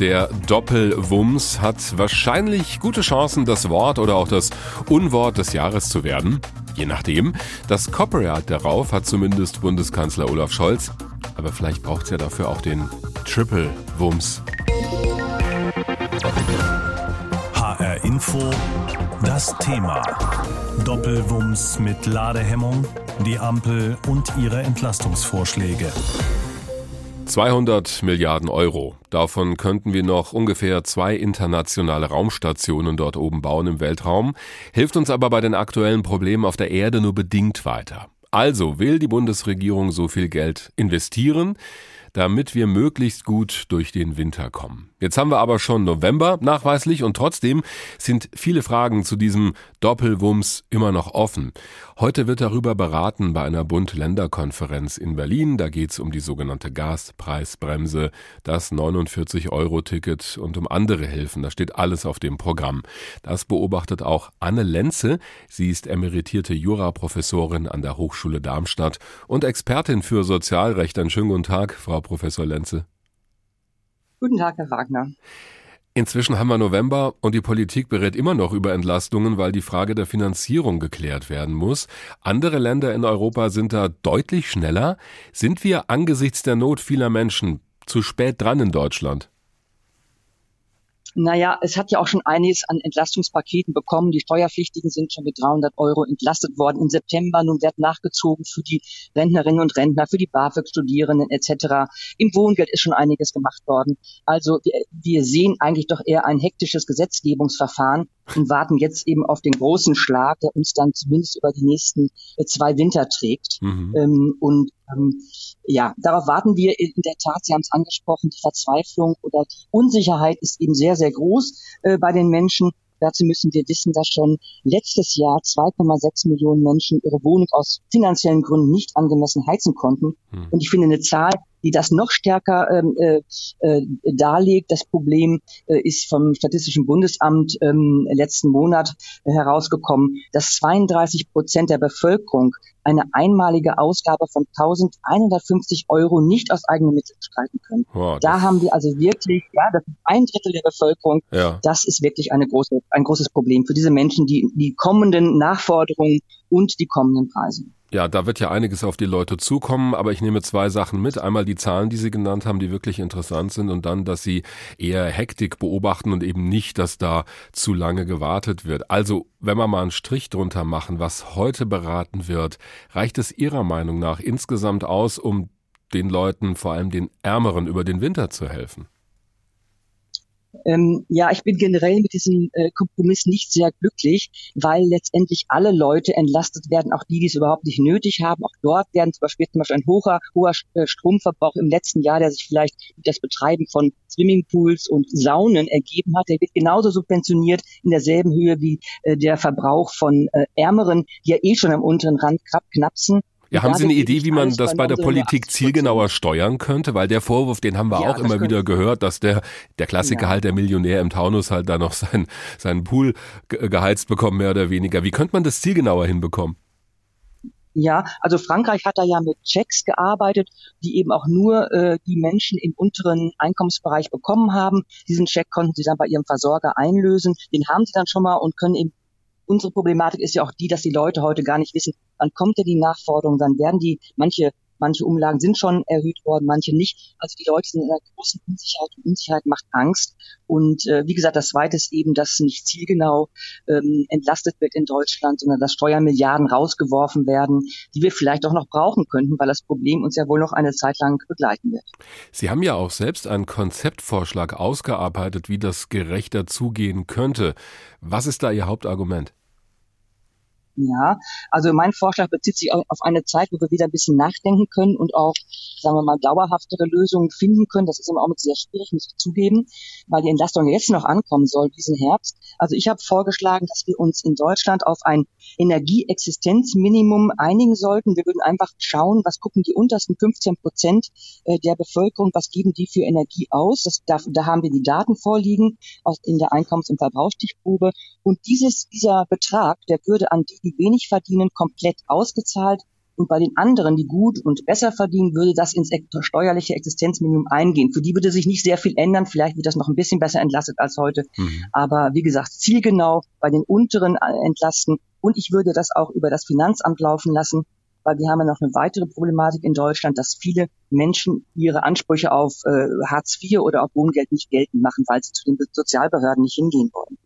Der Doppelwumms hat wahrscheinlich gute Chancen, das Wort oder auch das Unwort des Jahres zu werden. Je nachdem. Das Copyright darauf hat zumindest Bundeskanzler Olaf Scholz. Aber vielleicht braucht es ja dafür auch den Triple-Wumms. HR Info, das Thema. Doppelwumms mit Ladehemmung, die Ampel und ihre Entlastungsvorschläge. 200 Milliarden Euro. Davon könnten wir noch ungefähr zwei internationale Raumstationen dort oben bauen im Weltraum, hilft uns aber bei den aktuellen Problemen auf der Erde nur bedingt weiter. Also will die Bundesregierung so viel Geld investieren, damit wir möglichst gut durch den Winter kommen. Jetzt haben wir aber schon November nachweislich und trotzdem sind viele Fragen zu diesem Doppelwumms immer noch offen. Heute wird darüber beraten bei einer Bund-Länder-Konferenz in Berlin. Da geht es um die sogenannte Gaspreisbremse, das 49-Euro-Ticket und um andere Hilfen. Da steht alles auf dem Programm. Das beobachtet auch Anne Lenze. Sie ist emeritierte Juraprofessorin an der Hochschule Darmstadt und Expertin für Sozialrecht. Einen schönen guten Tag, Frau Professor Lenze. Guten Tag, Herr Wagner. Inzwischen haben wir November und die Politik berät immer noch über Entlastungen, weil die Frage der Finanzierung geklärt werden muss. Andere Länder in Europa sind da deutlich schneller. Sind wir angesichts der Not vieler Menschen zu spät dran in Deutschland? Naja, es hat ja auch schon einiges an Entlastungspaketen bekommen. Die Steuerpflichtigen sind schon mit 300 Euro entlastet worden im September. Nun wird nachgezogen für die Rentnerinnen und Rentner, für die BAföG-Studierenden etc. Im Wohngeld ist schon einiges gemacht worden. Also wir, wir sehen eigentlich doch eher ein hektisches Gesetzgebungsverfahren und warten jetzt eben auf den großen Schlag, der uns dann zumindest über die nächsten äh, zwei Winter trägt. Mhm. Ähm, und ähm, ja, darauf warten wir in der Tat. Sie haben es angesprochen, die Verzweiflung oder die Unsicherheit ist eben sehr, sehr groß äh, bei den Menschen. Dazu müssen wir wissen, dass schon letztes Jahr 2,6 Millionen Menschen ihre Wohnung aus finanziellen Gründen nicht angemessen heizen konnten. Hm. Und ich finde eine Zahl, die das noch stärker ähm, äh, äh, darlegt. Das Problem äh, ist vom Statistischen Bundesamt ähm, letzten Monat äh, herausgekommen, dass 32 Prozent der Bevölkerung eine einmalige Ausgabe von 1150 Euro nicht aus eigenen Mitteln streiten können. Wow, da haben wir also wirklich, ja, das ist ein Drittel der Bevölkerung. Ja. Das ist wirklich eine große, ein großes Problem für diese Menschen, die die kommenden Nachforderungen und die kommenden Preise. Ja, da wird ja einiges auf die Leute zukommen, aber ich nehme zwei Sachen mit. Einmal die Zahlen, die Sie genannt haben, die wirklich interessant sind und dann, dass Sie eher Hektik beobachten und eben nicht, dass da zu lange gewartet wird. Also, wenn wir mal einen Strich drunter machen, was heute beraten wird, reicht es Ihrer Meinung nach insgesamt aus, um den Leuten, vor allem den Ärmeren, über den Winter zu helfen? Ähm, ja, ich bin generell mit diesem äh, Kompromiss nicht sehr glücklich, weil letztendlich alle Leute entlastet werden, auch die, die es überhaupt nicht nötig haben. Auch dort werden zum Beispiel, zum Beispiel ein hoher, hoher äh, Stromverbrauch im letzten Jahr, der sich vielleicht durch das Betreiben von Swimmingpools und Saunen ergeben hat, der wird genauso subventioniert in derselben Höhe wie äh, der Verbrauch von äh, Ärmeren, die ja eh schon am unteren Rand knapsen. Ja, haben Sie eine Idee, wie man das bei der Politik zielgenauer steuern könnte? Weil der Vorwurf, den haben wir ja, auch immer wieder gehört, dass der, der Klassiker ja. halt, der Millionär im Taunus halt da noch sein, seinen Pool geheizt bekommt, mehr oder weniger. Wie könnte man das zielgenauer hinbekommen? Ja, also Frankreich hat da ja mit Checks gearbeitet, die eben auch nur äh, die Menschen im unteren Einkommensbereich bekommen haben. Diesen Check konnten sie dann bei ihrem Versorger einlösen. Den haben sie dann schon mal und können eben unsere Problematik ist ja auch die, dass die Leute heute gar nicht wissen, wann kommt denn die Nachforderung, dann werden die, manche Manche Umlagen sind schon erhöht worden, manche nicht. Also die Leute sind in einer großen Unsicherheit und Unsicherheit macht Angst. Und äh, wie gesagt, das Zweite ist eben, dass nicht zielgenau ähm, entlastet wird in Deutschland, sondern dass Steuermilliarden rausgeworfen werden, die wir vielleicht auch noch brauchen könnten, weil das Problem uns ja wohl noch eine Zeit lang begleiten wird. Sie haben ja auch selbst einen Konzeptvorschlag ausgearbeitet, wie das gerechter zugehen könnte. Was ist da Ihr Hauptargument? Ja, also mein Vorschlag bezieht sich auf eine Zeit, wo wir wieder ein bisschen nachdenken können und auch, sagen wir mal, dauerhaftere Lösungen finden können. Das ist im Augenblick sehr schwierig, muss ich zugeben, weil die Entlastung jetzt noch ankommen soll, diesen Herbst. Also ich habe vorgeschlagen, dass wir uns in Deutschland auf ein Energieexistenzminimum einigen sollten. Wir würden einfach schauen, was gucken die untersten 15 Prozent äh, der Bevölkerung, was geben die für Energie aus. Das, da, da haben wir die Daten vorliegen aus, in der Einkommens- und Verbrauchsstichprobe. Und dieses, dieser Betrag, der würde an die, die wenig verdienen, komplett ausgezahlt Und bei den anderen, die gut und besser verdienen, würde das ins steuerliche Existenzminimum eingehen. Für die würde sich nicht sehr viel ändern. Vielleicht wird das noch ein bisschen besser entlastet als heute. Mhm. Aber wie gesagt, zielgenau bei den unteren äh, entlasten. Und ich würde das auch über das Finanzamt laufen lassen, weil wir haben ja noch eine weitere Problematik in Deutschland, dass viele Menschen ihre Ansprüche auf äh, Hartz IV oder auf Wohngeld nicht geltend machen, weil sie zu den Sozialbehörden nicht hingehen wollen.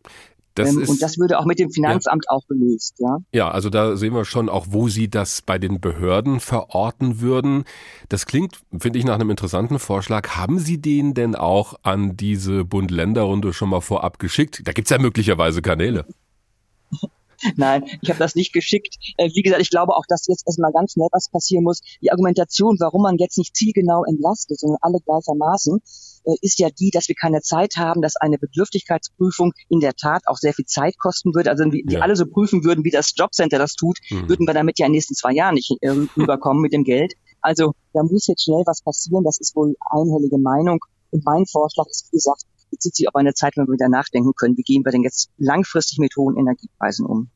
Das ähm, ist, und das würde auch mit dem Finanzamt ja. auch gelöst, ja. Ja, also da sehen wir schon auch, wo Sie das bei den Behörden verorten würden. Das klingt, finde ich, nach einem interessanten Vorschlag. Haben Sie den denn auch an diese Bund-Länder-Runde schon mal vorab geschickt? Da gibt's ja möglicherweise Kanäle. Nein, ich habe das nicht geschickt. Äh, wie gesagt, ich glaube auch, dass jetzt erstmal ganz schnell was passieren muss. Die Argumentation, warum man jetzt nicht zielgenau entlastet, sondern alle gleichermaßen, ist ja die, dass wir keine Zeit haben, dass eine Bedürftigkeitsprüfung in der Tat auch sehr viel Zeit kosten würde. Also wenn wir ja. alle so prüfen würden, wie das Jobcenter das tut, mhm. würden wir damit ja in den nächsten zwei Jahren nicht äh, rüberkommen mit dem Geld. Also da muss jetzt schnell was passieren. Das ist wohl einhellige Meinung. Und mein Vorschlag ist, wie gesagt, bezieht sich auf eine Zeit, wenn wir wieder nachdenken können, wie gehen wir denn jetzt langfristig mit hohen Energiepreisen um.